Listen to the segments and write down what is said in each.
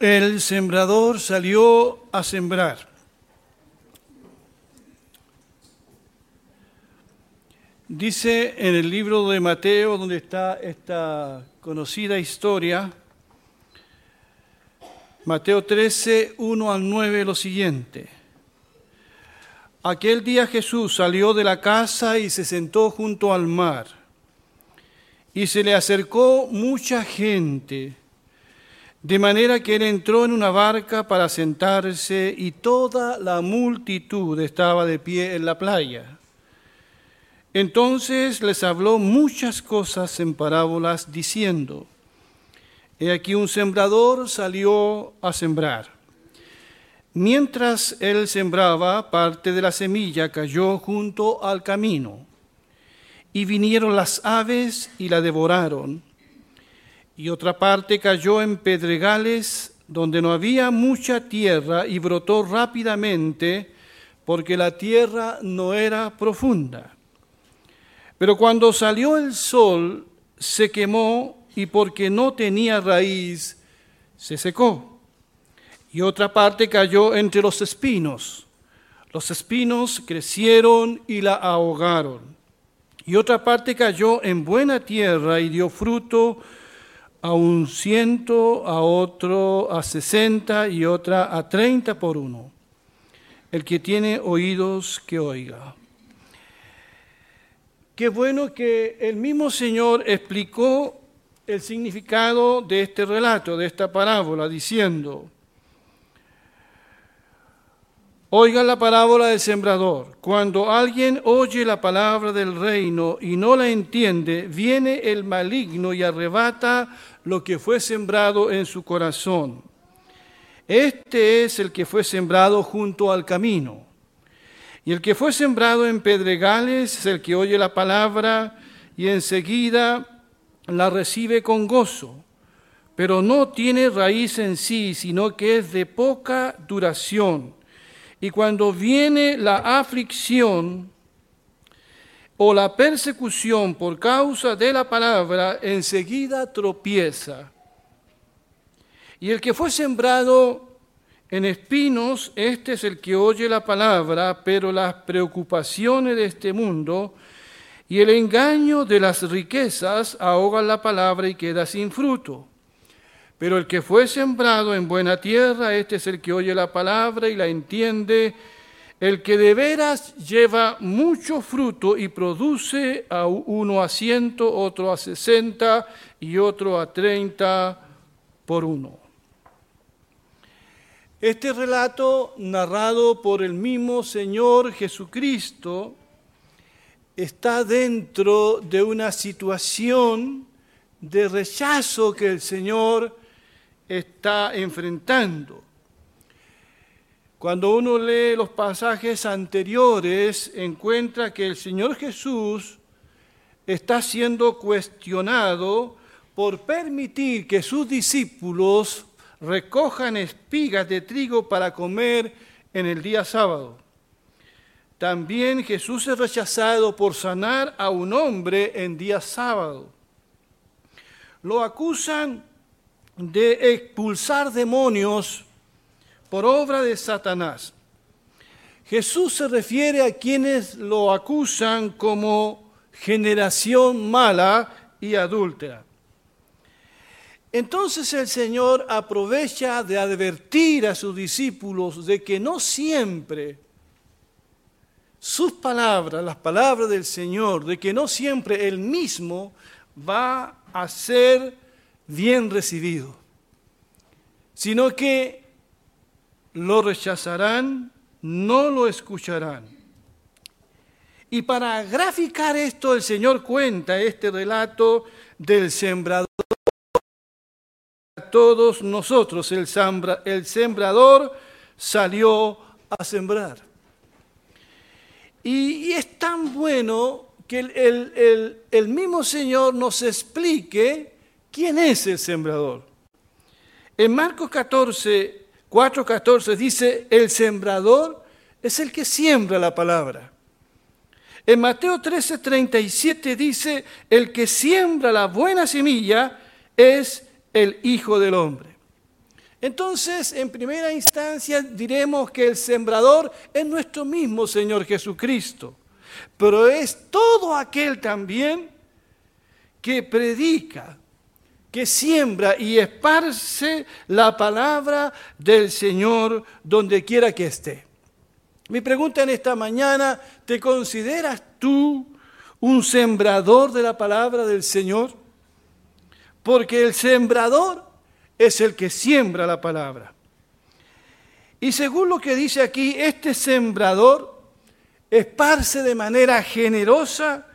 El sembrador salió a sembrar. Dice en el libro de Mateo, donde está esta conocida historia, Mateo 13, 1 al 9, lo siguiente. Aquel día Jesús salió de la casa y se sentó junto al mar. Y se le acercó mucha gente, de manera que él entró en una barca para sentarse y toda la multitud estaba de pie en la playa. Entonces les habló muchas cosas en parábolas diciendo, He aquí un sembrador salió a sembrar. Mientras él sembraba, parte de la semilla cayó junto al camino, y vinieron las aves y la devoraron, y otra parte cayó en pedregales donde no había mucha tierra y brotó rápidamente, porque la tierra no era profunda. Pero cuando salió el sol, se quemó y porque no tenía raíz, se secó y otra parte cayó entre los espinos. Los espinos crecieron y la ahogaron. Y otra parte cayó en buena tierra y dio fruto a un ciento, a otro a sesenta y otra a treinta por uno. El que tiene oídos, que oiga. Qué bueno que el mismo Señor explicó el significado de este relato, de esta parábola, diciendo, Oigan la parábola del sembrador. Cuando alguien oye la palabra del reino y no la entiende, viene el maligno y arrebata lo que fue sembrado en su corazón. Este es el que fue sembrado junto al camino. Y el que fue sembrado en pedregales es el que oye la palabra y enseguida la recibe con gozo, pero no tiene raíz en sí, sino que es de poca duración y cuando viene la aflicción o la persecución por causa de la palabra, enseguida tropieza. Y el que fue sembrado en espinos, este es el que oye la palabra, pero las preocupaciones de este mundo y el engaño de las riquezas ahogan la palabra y queda sin fruto. Pero el que fue sembrado en buena tierra, este es el que oye la palabra y la entiende, el que de veras lleva mucho fruto y produce a uno a ciento, otro a sesenta y otro a treinta por uno. Este relato, narrado por el mismo Señor Jesucristo, está dentro de una situación de rechazo que el Señor está enfrentando. Cuando uno lee los pasajes anteriores, encuentra que el Señor Jesús está siendo cuestionado por permitir que sus discípulos recojan espigas de trigo para comer en el día sábado. También Jesús es rechazado por sanar a un hombre en día sábado. Lo acusan de expulsar demonios por obra de Satanás. Jesús se refiere a quienes lo acusan como generación mala y adúltera. Entonces el Señor aprovecha de advertir a sus discípulos de que no siempre sus palabras, las palabras del Señor, de que no siempre Él mismo va a ser bien recibido, sino que lo rechazarán, no lo escucharán. Y para graficar esto, el Señor cuenta este relato del sembrador. A todos nosotros, el, el sembrador salió a sembrar. Y, es tan bueno que el, el mismo Señor nos explique ¿Quién es el sembrador? En Marcos 14, 4, 14 dice, el sembrador es el que siembra la palabra. En Mateo 13, 37 dice, el que siembra la buena semilla es el Hijo del Hombre. Entonces, en primera instancia diremos que el sembrador es nuestro mismo Señor Jesucristo, pero es todo aquel también que predica, que siembra y esparce la palabra del Señor donde quiera que esté. Mi pregunta en esta mañana, ¿te consideras tú un sembrador de la palabra del Señor? Porque el sembrador es el que siembra la palabra. Y según lo que dice aquí, este sembrador esparce de manera generosa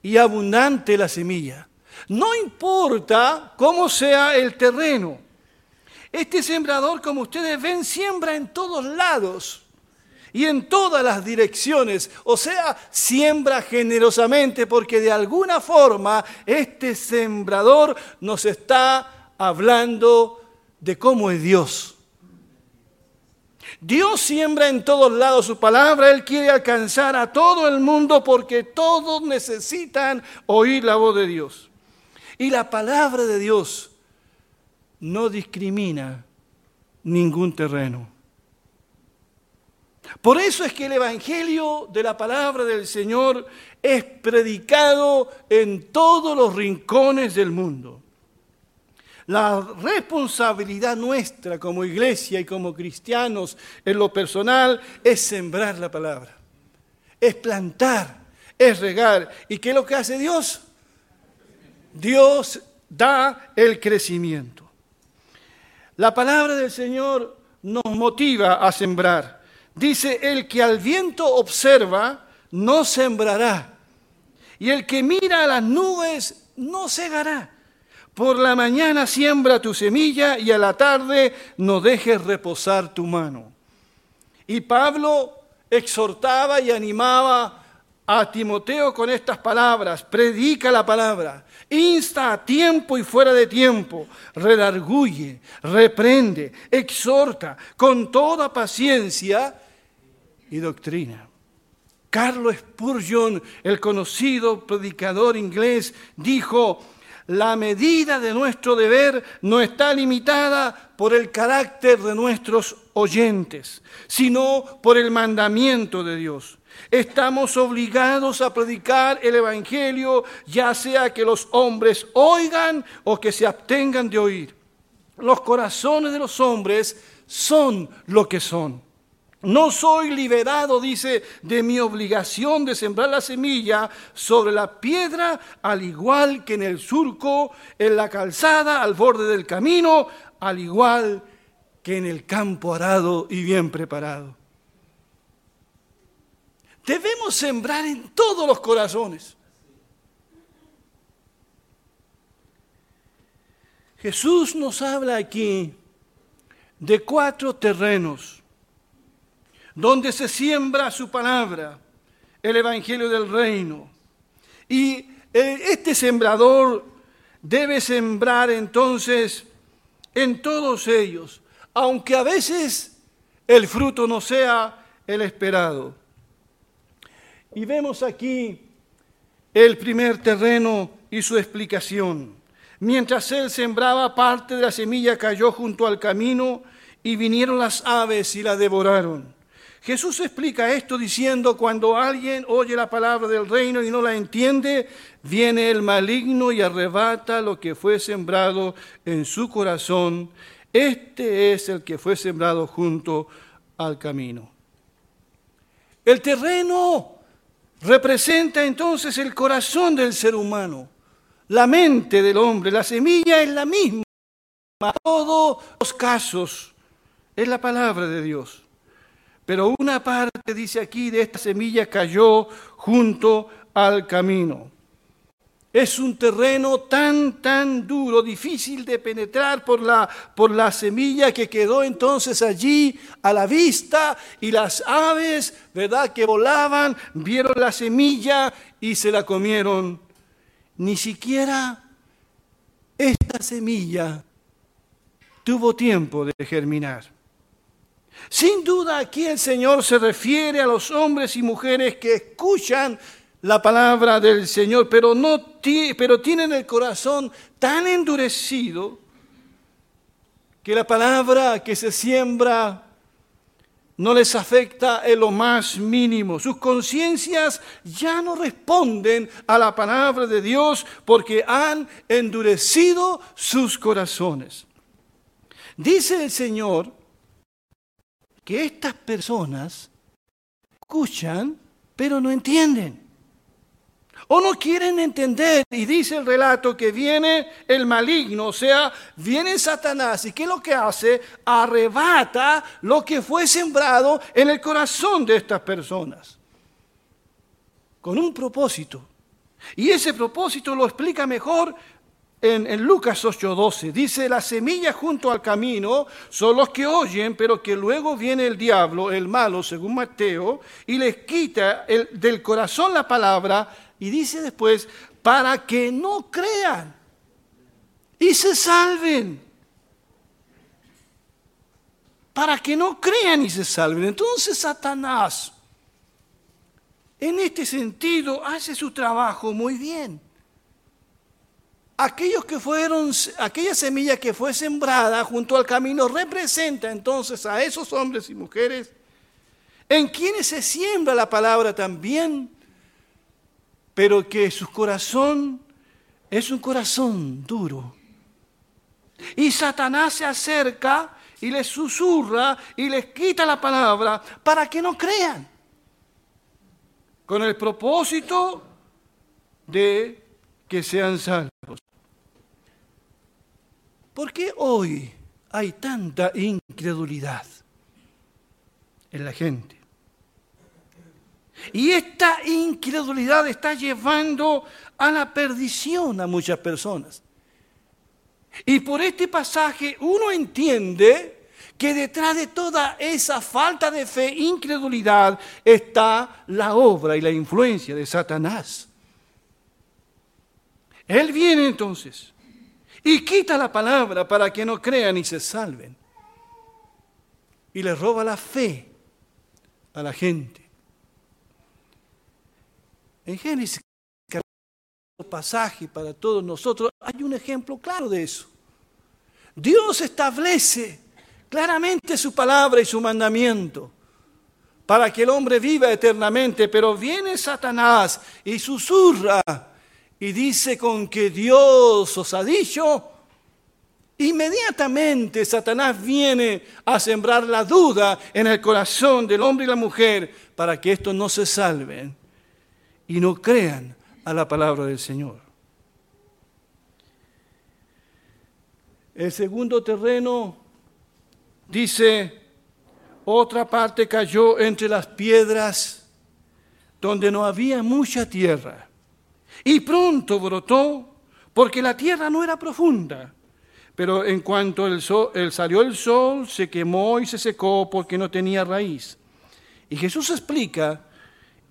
y abundante la semilla. No importa cómo sea el terreno. Este sembrador, como ustedes ven, siembra en todos lados y en todas las direcciones. O sea, siembra generosamente porque de alguna forma este sembrador nos está hablando de cómo es Dios. Dios siembra en todos lados su palabra, Él quiere alcanzar a todo el mundo porque todos necesitan oír la voz de Dios. Y la palabra de Dios no discrimina ningún terreno. Por eso es que el Evangelio de la palabra del Señor es predicado en todos los rincones del mundo. La responsabilidad nuestra como iglesia y como cristianos en lo personal es sembrar la palabra, es plantar, es regar. ¿Y qué es lo que hace Dios? Dios da el crecimiento. La palabra del Señor nos motiva a sembrar. Dice, el que al viento observa, no sembrará. Y el que mira a las nubes, no segará. Por la mañana siembra tu semilla y a la tarde no dejes reposar tu mano. Y Pablo exhortaba y animaba a Timoteo con estas palabras, predica la palabra, insta a tiempo y fuera de tiempo, redarguye, reprende, exhorta con toda paciencia y doctrina. Carlos Spurgeon, el conocido predicador inglés, dijo, la medida de nuestro deber no está limitada por el carácter de nuestros oyentes, sino por el mandamiento de Dios. Estamos obligados a predicar el Evangelio, ya sea que los hombres oigan o que se abstengan de oír. Los corazones de los hombres son lo que son. No soy liberado, dice, de mi obligación de sembrar la semilla sobre la piedra, al igual que en el surco, en la calzada, al borde del camino, al igual que en el campo arado y bien preparado. Debemos sembrar en todos los corazones. Jesús nos habla aquí de cuatro terrenos donde se siembra su palabra, el Evangelio del Reino. Y eh, este sembrador debe sembrar entonces en todos ellos, aunque a veces el fruto no sea el esperado. Y vemos aquí el primer terreno y su explicación. Mientras él sembraba, parte de la semilla cayó junto al camino y vinieron las aves y la devoraron. Jesús explica esto diciendo, cuando alguien oye la palabra del reino y no la entiende, viene el maligno y arrebata lo que fue sembrado en su corazón. Este es el que fue sembrado junto al camino. El terreno representa entonces el corazón del ser humano, la mente del hombre. La semilla es la misma. En todos los casos es la palabra de Dios. Pero una parte, dice aquí, de esta semilla cayó junto al camino. Es un terreno tan, tan duro, difícil de penetrar por la, por la semilla que quedó entonces allí a la vista y las aves, ¿verdad?, que volaban, vieron la semilla y se la comieron. Ni siquiera esta semilla tuvo tiempo de germinar. Sin duda aquí el Señor se refiere a los hombres y mujeres que escuchan la palabra del Señor, pero, no pero tienen el corazón tan endurecido que la palabra que se siembra no les afecta en lo más mínimo. Sus conciencias ya no responden a la palabra de Dios porque han endurecido sus corazones. Dice el Señor que estas personas escuchan, pero no entienden. O no quieren entender. Y dice el relato que viene el maligno, o sea, viene Satanás. ¿Y qué es lo que hace? Arrebata lo que fue sembrado en el corazón de estas personas. Con un propósito. Y ese propósito lo explica mejor en, Lucas 8:12. Dice, la semilla junto al camino son los que oyen, pero que luego viene el diablo, el malo, según Mateo, y les quita del corazón la palabra y dice después, para que no crean y se salven. Para que no crean y se salven. Entonces Satanás, en este sentido, hace su trabajo muy bien. Aquellos que fueron, aquella semilla que fue sembrada junto al camino representa entonces a esos hombres y mujeres en quienes se siembra la palabra también pero que su corazón es un corazón duro. Y Satanás se acerca y les susurra y les quita la palabra para que no crean, con el propósito de que sean salvos. ¿Por qué hoy hay tanta incredulidad en la gente? Y esta incredulidad está llevando a la perdición a muchas personas. Y por este pasaje uno entiende que detrás de toda esa falta de fe, incredulidad, está la obra y la influencia de Satanás. Él viene entonces y quita la palabra para que no crean y se salven. Y le roba la fe a la gente. En Génesis, pasaje para todos nosotros, hay un ejemplo claro de eso. Dios establece claramente su palabra y su mandamiento para que el hombre viva eternamente, pero viene Satanás y susurra y dice con que Dios os ha dicho, inmediatamente Satanás viene a sembrar la duda en el corazón del hombre y la mujer para que estos no se salven y no crean a la palabra del Señor. El segundo terreno dice, otra parte cayó entre las piedras donde no había mucha tierra. Y pronto brotó porque la tierra no era profunda. Pero en cuanto el sol, salió el sol, se quemó y se secó porque no tenía raíz. Y Jesús explica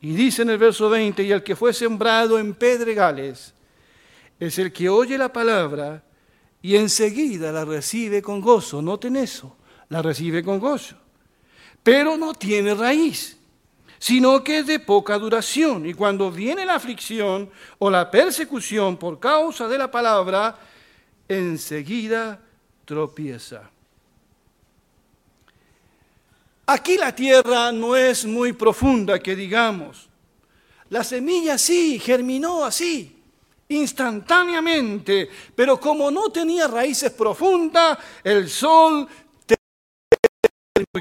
y dice en el verso 20, y el que fue sembrado en pedregales es el que oye la palabra y enseguida la recibe con gozo. Noten eso, la recibe con gozo. Pero no tiene raíz, sino que es de poca duración. Y cuando viene la aflicción o la persecución por causa de la palabra, enseguida tropieza. Aquí la tierra no es muy profunda, que digamos. La semilla sí, germinó así, instantáneamente, pero como no tenía raíces profundas, el sol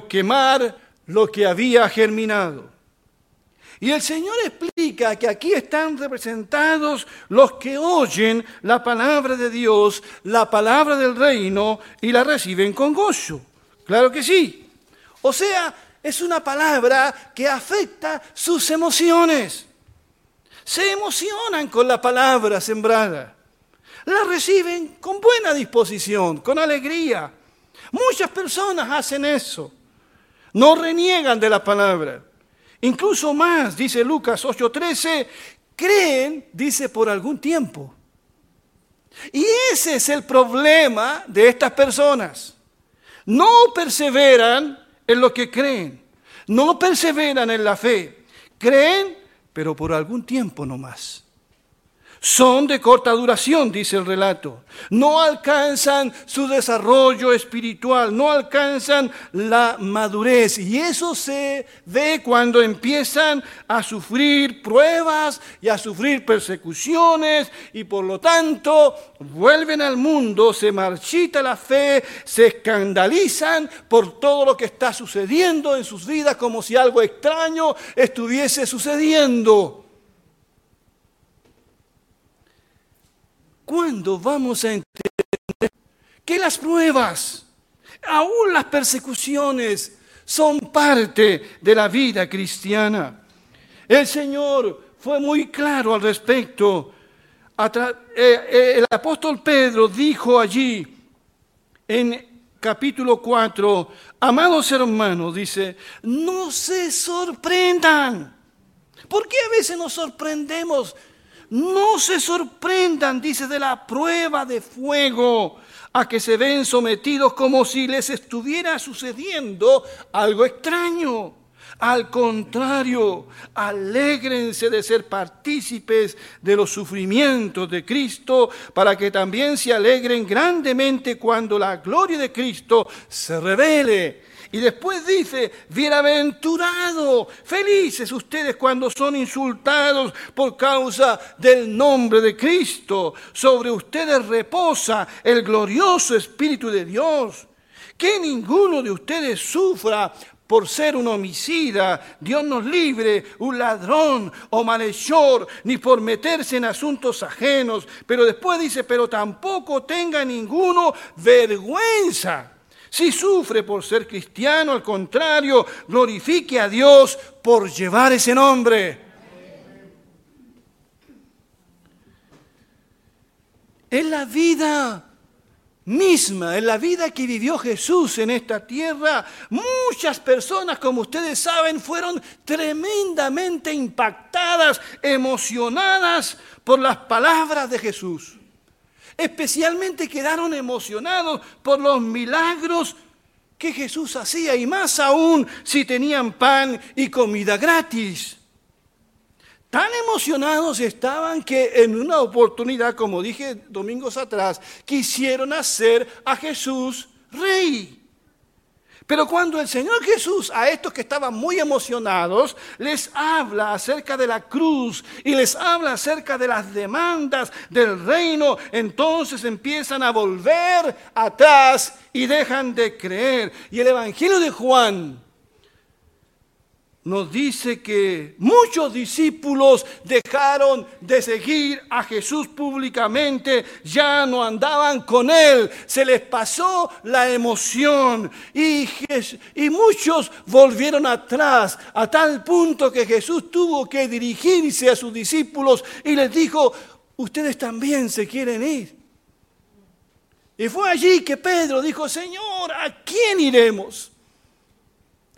quemar lo que había germinado. Y el Señor explica que aquí están representados los que oyen la palabra de Dios, la palabra del reino, y la reciben con gozo. Claro que sí. O sea, es una palabra que afecta sus emociones. Se emocionan con la palabra sembrada. La reciben con buena disposición, con alegría. Muchas personas hacen eso. No reniegan de la palabra. Incluso más, dice Lucas 8:13, creen, dice, por algún tiempo. Y ese es el problema de estas personas. No perseveran en lo que creen. No perseveran en la fe. Creen, pero por algún tiempo no más. Son de corta duración, dice el relato. No alcanzan su desarrollo espiritual, no alcanzan la madurez. Y eso se ve cuando empiezan a sufrir pruebas y a sufrir persecuciones y por lo tanto vuelven al mundo, se marchita la fe, se escandalizan por todo lo que está sucediendo en sus vidas como si algo extraño estuviese sucediendo. ¿Cuándo vamos a entender que las pruebas, aún las persecuciones, son parte de la vida cristiana? El Señor fue muy claro al respecto. Eh, eh, el apóstol Pedro dijo allí en capítulo 4, amados hermanos, dice, no se sorprendan. ¿Por qué a veces nos sorprendemos no se sorprendan, dice, de la prueba de fuego a que se ven sometidos como si les estuviera sucediendo algo extraño. Al contrario, alégrense de ser partícipes de los sufrimientos de Cristo para que también se alegren grandemente cuando la gloria de Cristo se revele. Y después dice, bienaventurado, felices ustedes cuando son insultados por causa del nombre de Cristo. Sobre ustedes reposa el glorioso Espíritu de Dios. Que ninguno de ustedes sufra por ser un homicida, Dios nos libre, un ladrón o malhechor, ni por meterse en asuntos ajenos. Pero después dice, pero tampoco tenga ninguno vergüenza si sufre por ser cristiano, al contrario, glorifique a Dios por llevar ese nombre. En la vida misma, en la vida que vivió Jesús en esta tierra, muchas personas, como ustedes saben, fueron tremendamente impactadas, emocionadas por las palabras de Jesús. Especialmente quedaron emocionados por los milagros que Jesús hacía y más aún si tenían pan y comida gratis. Tan emocionados estaban que en una oportunidad, como dije domingos atrás, quisieron hacer a Jesús rey. Pero cuando el Señor Jesús a estos que estaban muy emocionados les habla acerca de la cruz y les habla acerca de las demandas del reino, entonces empiezan a volver atrás y dejan de creer. Y el Evangelio de Juan nos dice que muchos discípulos dejaron de seguir a Jesús públicamente, ya no andaban con él, se les pasó la emoción y, muchos volvieron atrás a tal punto que Jesús tuvo que dirigirse a sus discípulos y les dijo, ustedes también se quieren ir. Y fue allí que Pedro dijo, Señor, ¿a quién iremos?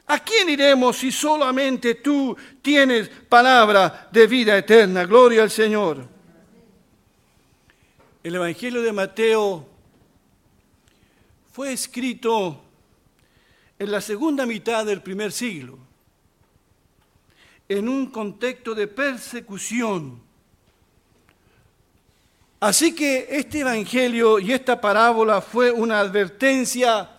¿A quién iremos si solamente tú tienes palabra de vida eterna? Gloria al Señor. El Evangelio de Mateo fue escrito en la segunda mitad del primer siglo, en un contexto de persecución. Así que este Evangelio y esta parábola fue una advertencia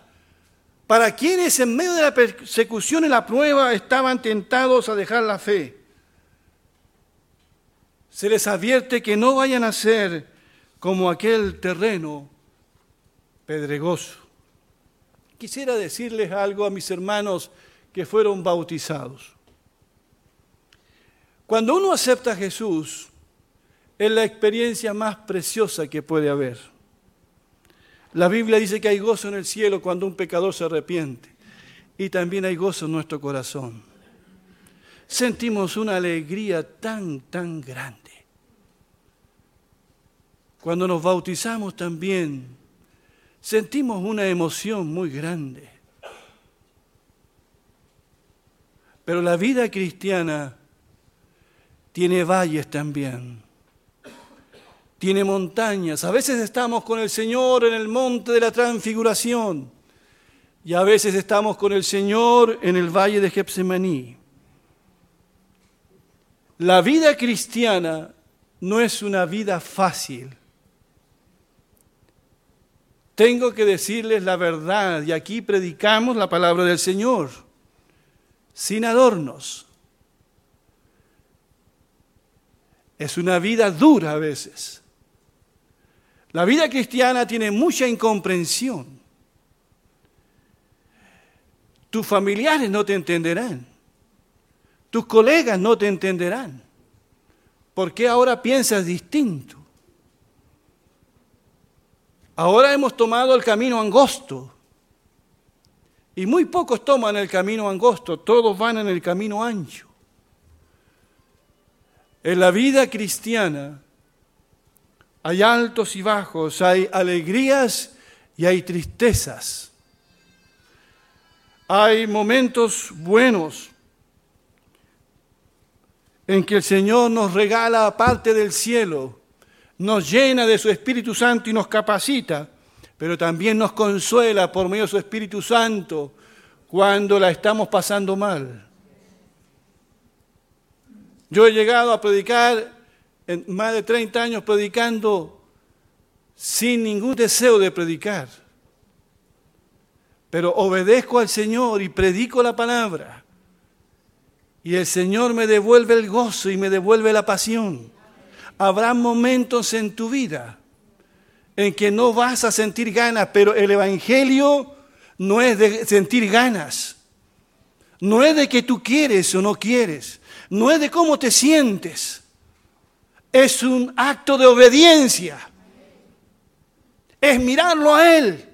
para quienes en medio de la persecución y la prueba estaban tentados a dejar la fe. Se les advierte que no vayan a ser como aquel terreno pedregoso. Quisiera decirles algo a mis hermanos que fueron bautizados. Cuando uno acepta a Jesús, es la experiencia más preciosa que puede haber. La Biblia dice que hay gozo en el cielo cuando un pecador se arrepiente. Y también hay gozo en nuestro corazón. Sentimos una alegría tan, tan grande. Cuando nos bautizamos también sentimos una emoción muy grande. Pero la vida cristiana tiene valles también tiene montañas. A veces estamos con el Señor en el monte de la transfiguración y a veces estamos con el Señor en el valle de Getsemaní. La vida cristiana no es una vida fácil. Tengo que decirles la verdad y aquí predicamos la palabra del Señor, sin adornos. Es una vida dura a veces. La vida cristiana tiene mucha incomprensión. Tus familiares no te entenderán. Tus colegas no te entenderán. ¿Por qué ahora piensas distinto? Ahora hemos tomado el camino angosto. Y muy pocos toman el camino angosto, todos van en el camino ancho. En la vida cristiana hay altos y bajos, hay alegrías y hay tristezas. Hay momentos buenos en que el Señor nos regala parte del cielo, nos llena de su Espíritu Santo y nos capacita, pero también nos consuela por medio de su Espíritu Santo cuando la estamos pasando mal. Yo he llegado a predicar en más de 30 años predicando sin ningún deseo de predicar. Pero obedezco al Señor y predico la palabra. Y el Señor me devuelve el gozo y me devuelve la pasión. Habrá momentos en tu vida en que no vas a sentir ganas, pero el Evangelio no es de sentir ganas. No es de que tú quieres o no quieres no es de cómo te sientes, es un acto de obediencia, es mirarlo a Él,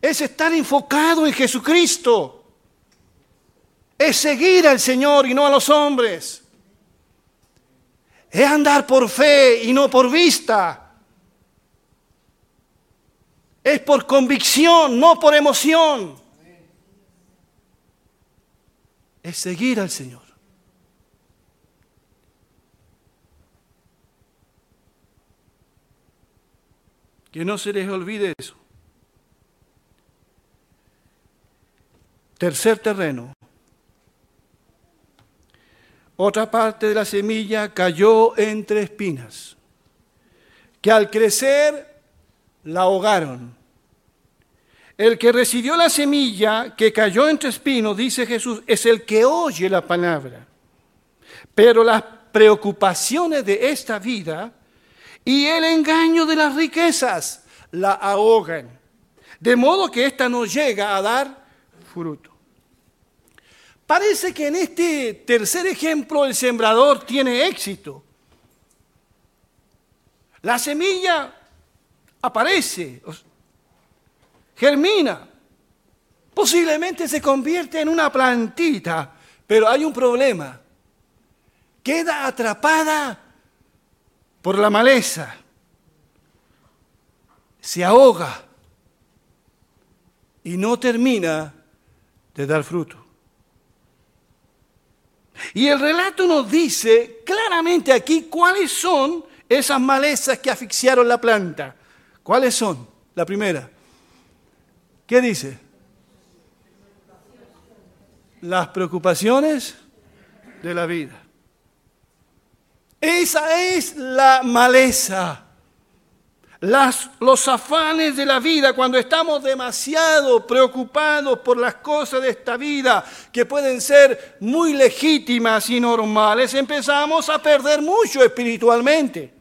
es estar enfocado en Jesucristo, es seguir al Señor y no a los hombres, es andar por fe y no por vista. Es por convicción, no por emoción. Es seguir al Señor. Que no se les olvide eso. Tercer terreno. Otra parte de la semilla cayó entre espinas, que al crecer la ahogaron. El que recibió la semilla que cayó entre espinos, dice Jesús, es el que oye la palabra. Pero las preocupaciones de esta vida y el engaño de las riquezas la ahogan, de modo que ésta no llega a dar fruto. Parece que en este tercer ejemplo el sembrador tiene éxito. La semilla aparece, germina, posiblemente se convierte en una plantita, pero hay un problema. Queda atrapada por la maleza, se ahoga y no termina de dar fruto. Y el relato nos dice claramente aquí cuáles son esas malezas que asfixiaron la planta. ¿Cuáles son? La primera. ¿Qué dice? Las preocupaciones de la vida. Esa es la maleza. Los afanes de la vida, cuando estamos demasiado preocupados por las cosas de esta vida, que pueden ser muy legítimas y normales, empezamos a perder mucho espiritualmente.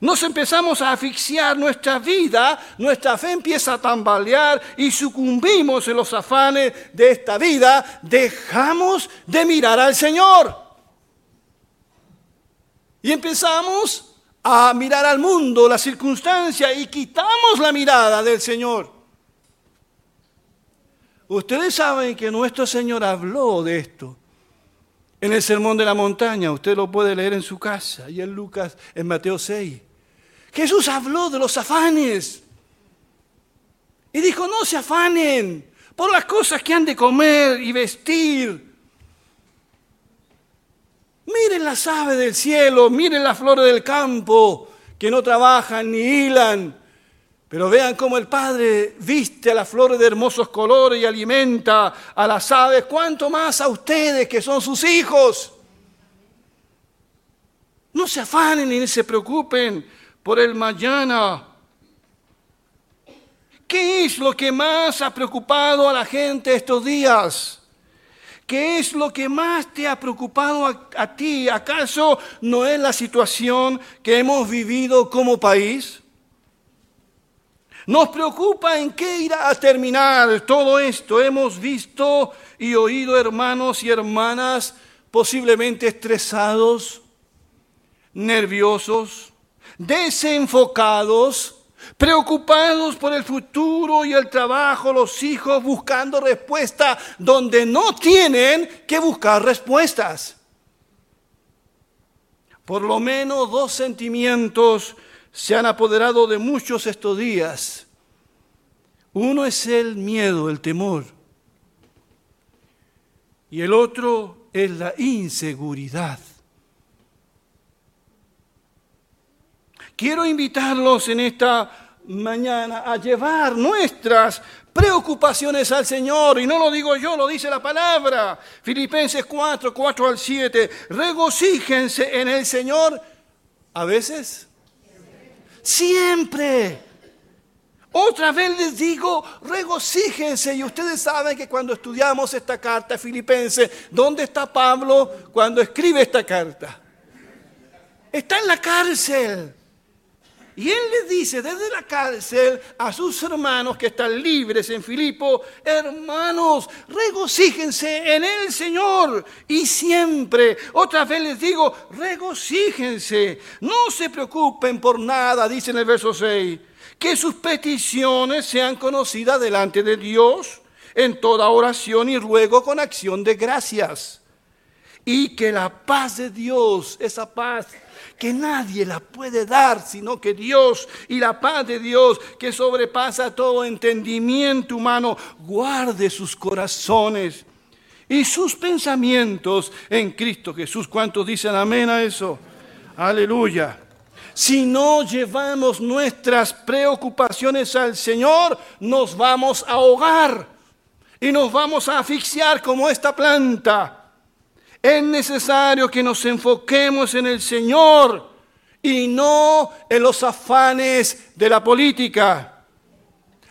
Nos empezamos a asfixiar nuestra vida, nuestra fe empieza a tambalear y sucumbimos en los afanes de esta vida, dejamos de mirar al Señor. Y empezamos a mirar al mundo, la circunstancia, y quitamos la mirada del Señor. Ustedes saben que nuestro Señor habló de esto en el Sermón de la Montaña. Usted lo puede leer en su casa y en Lucas, en Mateo 6. Jesús habló de los afanes. Y dijo, no se afanen por las cosas que han de comer y vestir Miren las aves del cielo, miren las flores del campo, que no trabajan ni hilan. Pero vean cómo el Padre viste a las flores de hermosos colores y alimenta a las aves, cuanto más a ustedes que son sus hijos. No se afanen ni se preocupen por el mañana. ¿Qué es lo que más ha preocupado a la gente estos días? ¿Qué es lo que más te ha preocupado a, ti? ¿Acaso no es la situación que hemos vivido como país? Nos preocupa en qué irá a terminar todo esto. Hemos visto y oído hermanos y hermanas posiblemente estresados, nerviosos, desenfocados, preocupados por el futuro y el trabajo, los hijos buscando respuesta donde no tienen que buscar respuestas. Por lo menos dos sentimientos se han apoderado de muchos estos días. Uno es el miedo, el temor. Y el otro es la inseguridad. Quiero invitarlos en esta mañana a llevar nuestras preocupaciones al Señor. Y no lo digo yo, lo dice la palabra. Filipenses 4, 4 al 7. Regocíjense en el Señor. A veces. Siempre. Otra vez les digo, regocíjense. Y ustedes saben que cuando estudiamos esta carta filipense, ¿dónde está Pablo cuando escribe esta carta? Está en la cárcel. Y él les dice desde la cárcel a sus hermanos que están libres en Filipo, hermanos, regocíjense en el Señor y siempre. Otra vez les digo, regocíjense, no se preocupen por nada, dice en el verso 6, que sus peticiones sean conocidas delante de Dios en toda oración y ruego con acción de gracias. Y que la paz de Dios, esa paz que nadie la puede dar, sino que Dios y la paz de Dios, que sobrepasa todo entendimiento humano, guarde sus corazones y sus pensamientos en Cristo Jesús. ¿Cuántos dicen amén a eso? Aleluya. Si no llevamos nuestras preocupaciones al Señor, nos vamos a ahogar y nos vamos a asfixiar como esta planta. Es necesario que nos enfoquemos en el Señor y no en los afanes de la política.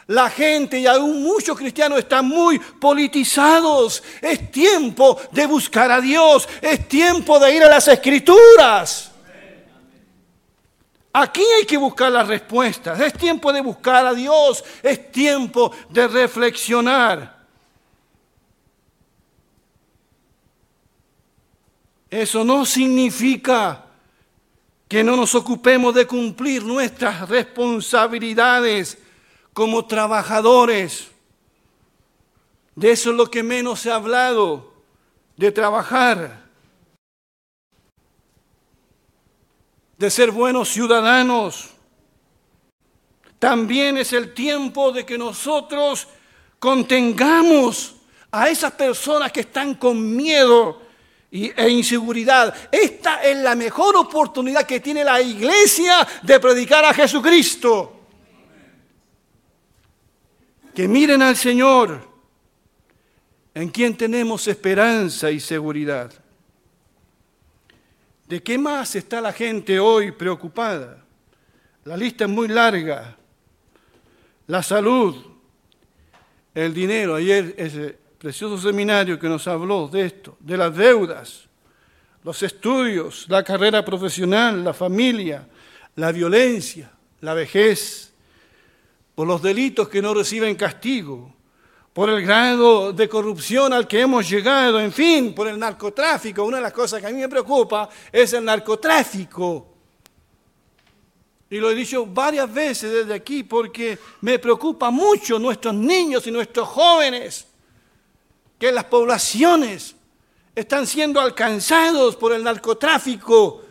La gente y aún muchos cristianos están muy politizados. Es tiempo de buscar a Dios. Es tiempo de ir a las escrituras. Aquí hay que buscar las respuestas. Es tiempo de buscar a Dios. Es tiempo de reflexionar. Eso no significa que no nos ocupemos de cumplir nuestras responsabilidades como trabajadores. De eso es lo que menos se ha hablado, de trabajar, de ser buenos ciudadanos. También es el tiempo de que nosotros contengamos a esas personas que están con miedo e inseguridad. Esta es la mejor oportunidad que tiene la iglesia de predicar a Jesucristo. Que miren al Señor, en quien tenemos esperanza y seguridad. ¿De qué más está la gente hoy preocupada? La lista es muy larga. La salud, el dinero. Ayer precioso seminario que nos habló de esto, de las deudas, los estudios, la carrera profesional, la familia, la violencia, la vejez, por los delitos que no reciben castigo, por el grado de corrupción al que hemos llegado, en fin, por el narcotráfico. Una de las cosas que a mí me preocupa es el narcotráfico. Y lo he dicho varias veces desde aquí porque me preocupa mucho nuestros niños y nuestros jóvenes que las poblaciones están siendo alcanzados por el narcotráfico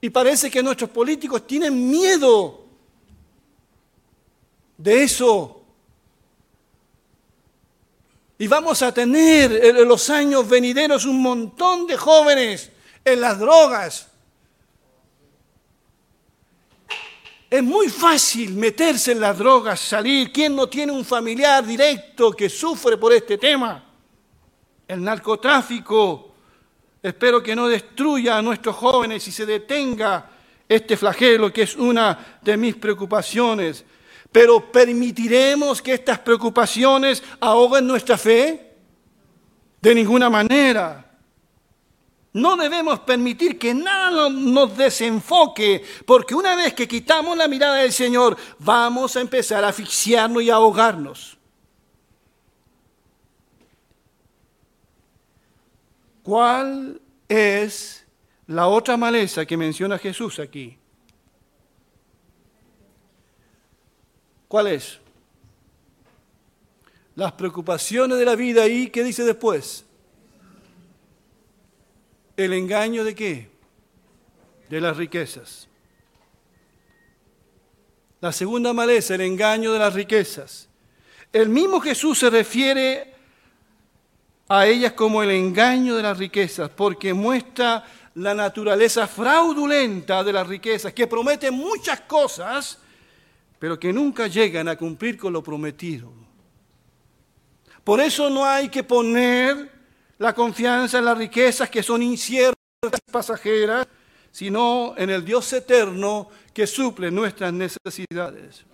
y parece que nuestros políticos tienen miedo de eso. Y vamos a tener en los años venideros un montón de jóvenes en las drogas. Es muy fácil meterse en las drogas, salir. ¿Quién no tiene un familiar directo que sufre por este tema? El narcotráfico, Espero que no destruya a nuestros jóvenes y se detenga este flagelo que es una de mis preocupaciones. Pero ¿permitiremos que estas preocupaciones ahoguen nuestra fe? De ninguna manera. No debemos permitir que nada nos desenfoque, porque una vez que quitamos la mirada del Señor, vamos a empezar a asfixiarnos y a ahogarnos. ¿Cuál es la otra maleza que menciona Jesús aquí? ¿Cuál es? Las preocupaciones de la vida y ¿qué dice después? ¿El engaño de qué? De las riquezas. La segunda maleza, el engaño de las riquezas. El mismo Jesús se refiere a ellas como el engaño de las riquezas, porque muestra la naturaleza fraudulenta de las riquezas, que prometen muchas cosas, pero que nunca llegan a cumplir con lo prometido. Por eso no hay que poner la confianza en las riquezas que son inciertas y pasajeras, sino en el Dios eterno que suple nuestras necesidades.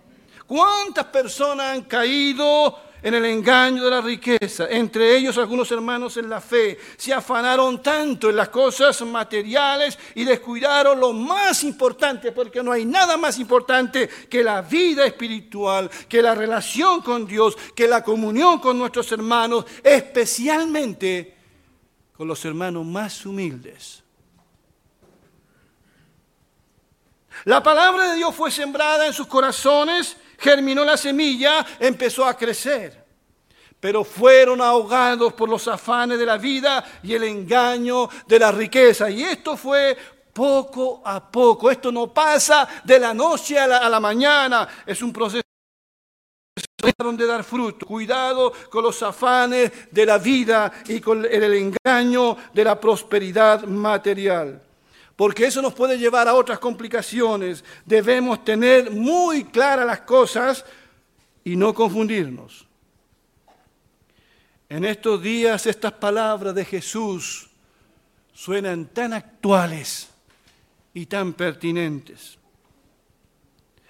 ¿Cuántas personas han caído en el engaño de la riqueza. Entre ellos algunos hermanos en la fe se afanaron tanto en las cosas materiales y descuidaron lo más importante, porque no hay nada más importante que la vida espiritual, que la relación con Dios, que la comunión con nuestros hermanos, especialmente con los hermanos más humildes. La palabra de Dios fue sembrada en sus corazones germinó la semilla, empezó a crecer. Pero fueron ahogados por los afanes de la vida y el engaño de la riqueza. Y esto fue poco a poco. Esto no pasa de la noche a la, mañana. Es un proceso de dar fruto. Cuidado con los afanes de la vida y con el engaño de la prosperidad material porque eso nos puede llevar a otras complicaciones. Debemos tener muy claras las cosas y no confundirnos. En estos días estas palabras de Jesús suenan tan actuales y tan pertinentes.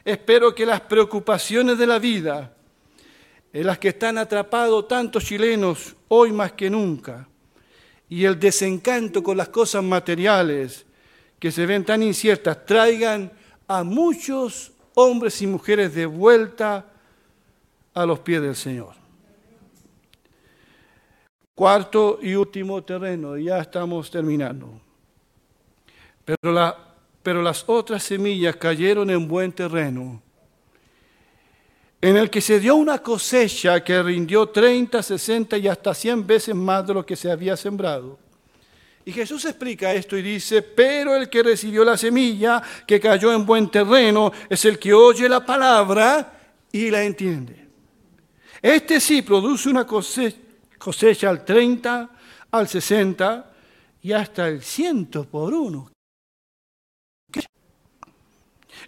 Espero que las preocupaciones de la vida, en las que están atrapados tantos chilenos hoy más que nunca, y el desencanto con las cosas materiales, que se ven tan inciertas traigan a muchos hombres y mujeres de vuelta a los pies del Señor. Cuarto y último terreno, ya estamos terminando. Pero, la, pero las otras semillas cayeron en buen terreno, en el que se dio una cosecha que rindió 30, 60 y hasta 100 veces más de lo que se había sembrado. Y Jesús explica esto y dice, pero el que recibió la semilla, que cayó en buen terreno, es el que oye la palabra y la entiende. Este sí produce una cosecha, al 30, al 60 y hasta el ciento por uno.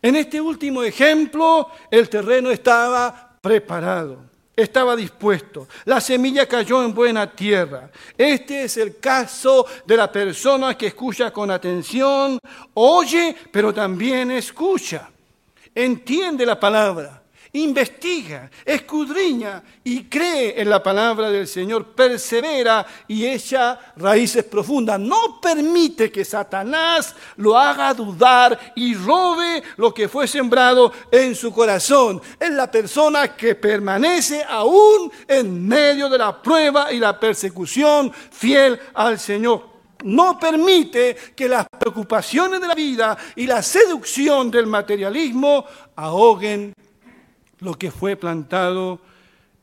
En este último ejemplo, el terreno estaba preparado estaba dispuesto. La semilla cayó en buena tierra. Este es el caso de la persona que escucha con atención, oye, pero también escucha. Entiende la palabra investiga, escudriña y cree en la palabra del Señor, persevera y echa raíces profundas. No permite que Satanás lo haga dudar y robe lo que fue sembrado en su corazón. Es la persona que permanece aún en medio de la prueba y la persecución fiel al Señor no permite que las preocupaciones de la vida y la seducción del materialismo ahoguen lo que fue plantado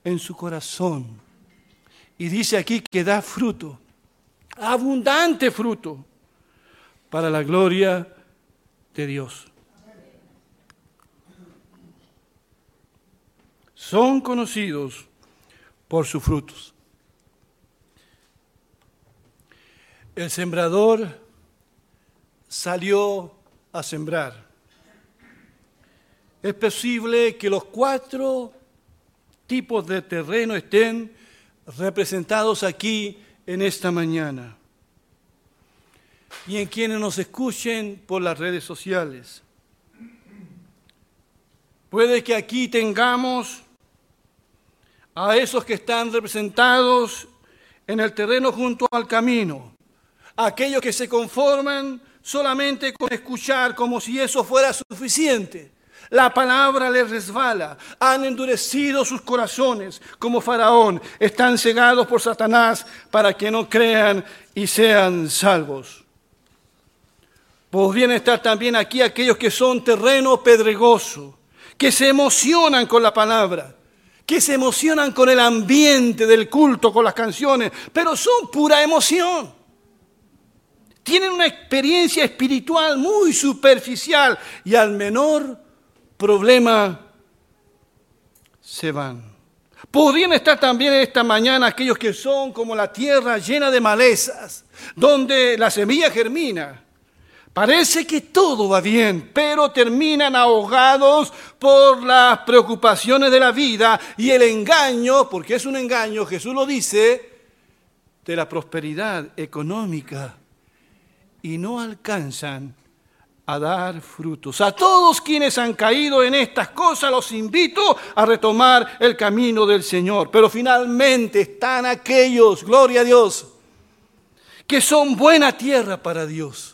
en su corazón. Y dice aquí que da fruto, abundante fruto, para la gloria de Dios. Son conocidos por sus frutos. El sembrador salió a sembrar es posible que los cuatro tipos de terreno estén representados aquí en esta mañana. y en quienes nos escuchen por las redes sociales. Puede que aquí tengamos a esos que están representados en el terreno junto al camino, aquellos que se conforman solamente con escuchar como si eso fuera suficiente. La palabra les resbala, han endurecido sus corazones como faraón, están cegados por Satanás para que no crean y sean salvos. Podrían estar también aquí aquellos que son terreno pedregoso, que se emocionan con la palabra, que se emocionan con el ambiente del culto, con las canciones, pero son pura emoción. Tienen una experiencia espiritual muy superficial y al menor problema se van. Podrían estar también esta mañana aquellos que son como la tierra llena de malezas, donde la semilla germina, Parece que todo va bien, pero terminan ahogados por las preocupaciones de la vida y el engaño, porque es un engaño, Jesús lo dice, de la prosperidad económica y no alcanzan a dar frutos. A todos quienes han caído en estas cosas los invito a retomar el camino del Señor. Pero finalmente están aquellos, gloria a Dios, que son buena tierra para Dios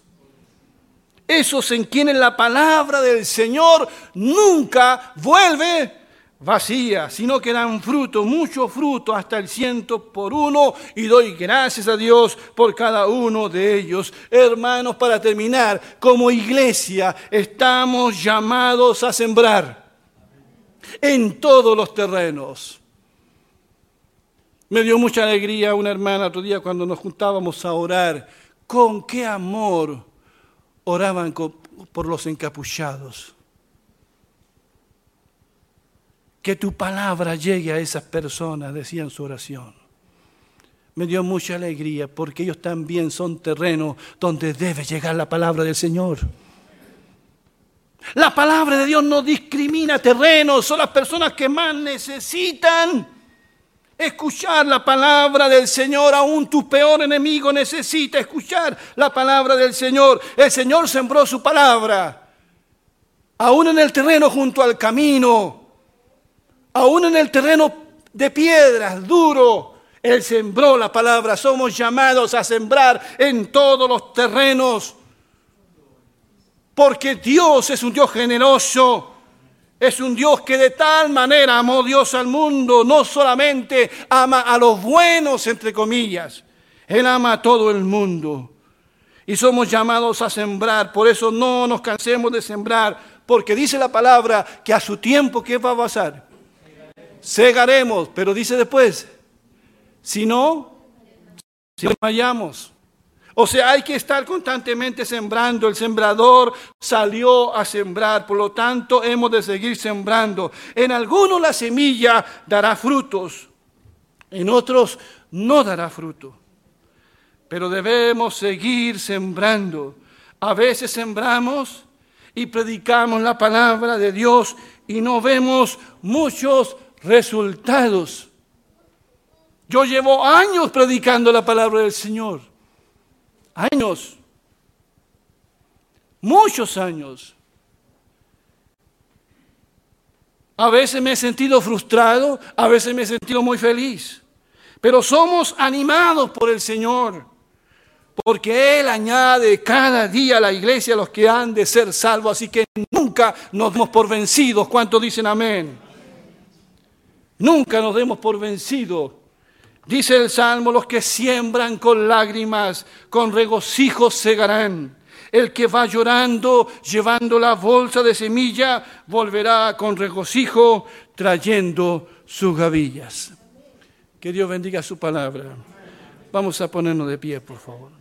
esos en quienes la palabra del Señor nunca vuelve vacía, sino que dan fruto, mucho fruto, hasta el ciento por uno, y doy gracias a Dios por cada uno de ellos. Hermanos, para terminar, como iglesia estamos llamados a sembrar en todos los terrenos. Me dio mucha alegría una hermana otro día cuando nos juntábamos a orar. Con qué amor oraban por los encapuchados. Que tu palabra llegue a esas personas, decían su oración. Me dio mucha alegría porque ellos también son terreno donde debe llegar la palabra del Señor. La palabra de Dios no discrimina terrenos, son las personas que más necesitan escuchar la palabra del Señor. Aún tu peor enemigo necesita escuchar la palabra del Señor. El Señor sembró su palabra. Aún en el terreno junto al camino. Aún en el terreno de piedras, duro. Él sembró la palabra. Somos llamados a sembrar en todos los terrenos. Porque Dios es un Dios generoso es un Dios que de tal manera amó Dios al mundo, no solamente ama a los buenos, entre comillas, Él ama a todo el mundo. Y somos llamados a sembrar, por eso no nos cansemos de sembrar, porque dice la palabra que a su tiempo, ¿qué va a pasar? Segaremos, pero dice después, si no, si vayamos. O sea, hay que estar constantemente sembrando. El sembrador salió a sembrar, por lo tanto hemos de seguir sembrando. En algunos la semilla dará frutos, en otros no dará fruto. Pero debemos seguir sembrando. A veces sembramos y predicamos la palabra de Dios y no vemos muchos resultados. Yo llevo años predicando la palabra del Señor años, muchos años. A veces me he sentido frustrado, a veces me he sentido muy feliz, pero somos animados por el Señor, porque Él añade cada día a la iglesia los que han de ser salvos, así que nunca nos demos por vencidos. ¿Cuántos dicen amén? Nunca nos demos por vencidos Dice el Salmo, los que siembran con lágrimas, con regocijo segarán. El que va llorando, llevando la bolsa de semilla, volverá con regocijo, trayendo sus gavillas. Que Dios bendiga su palabra. Vamos a ponernos de pie, por favor.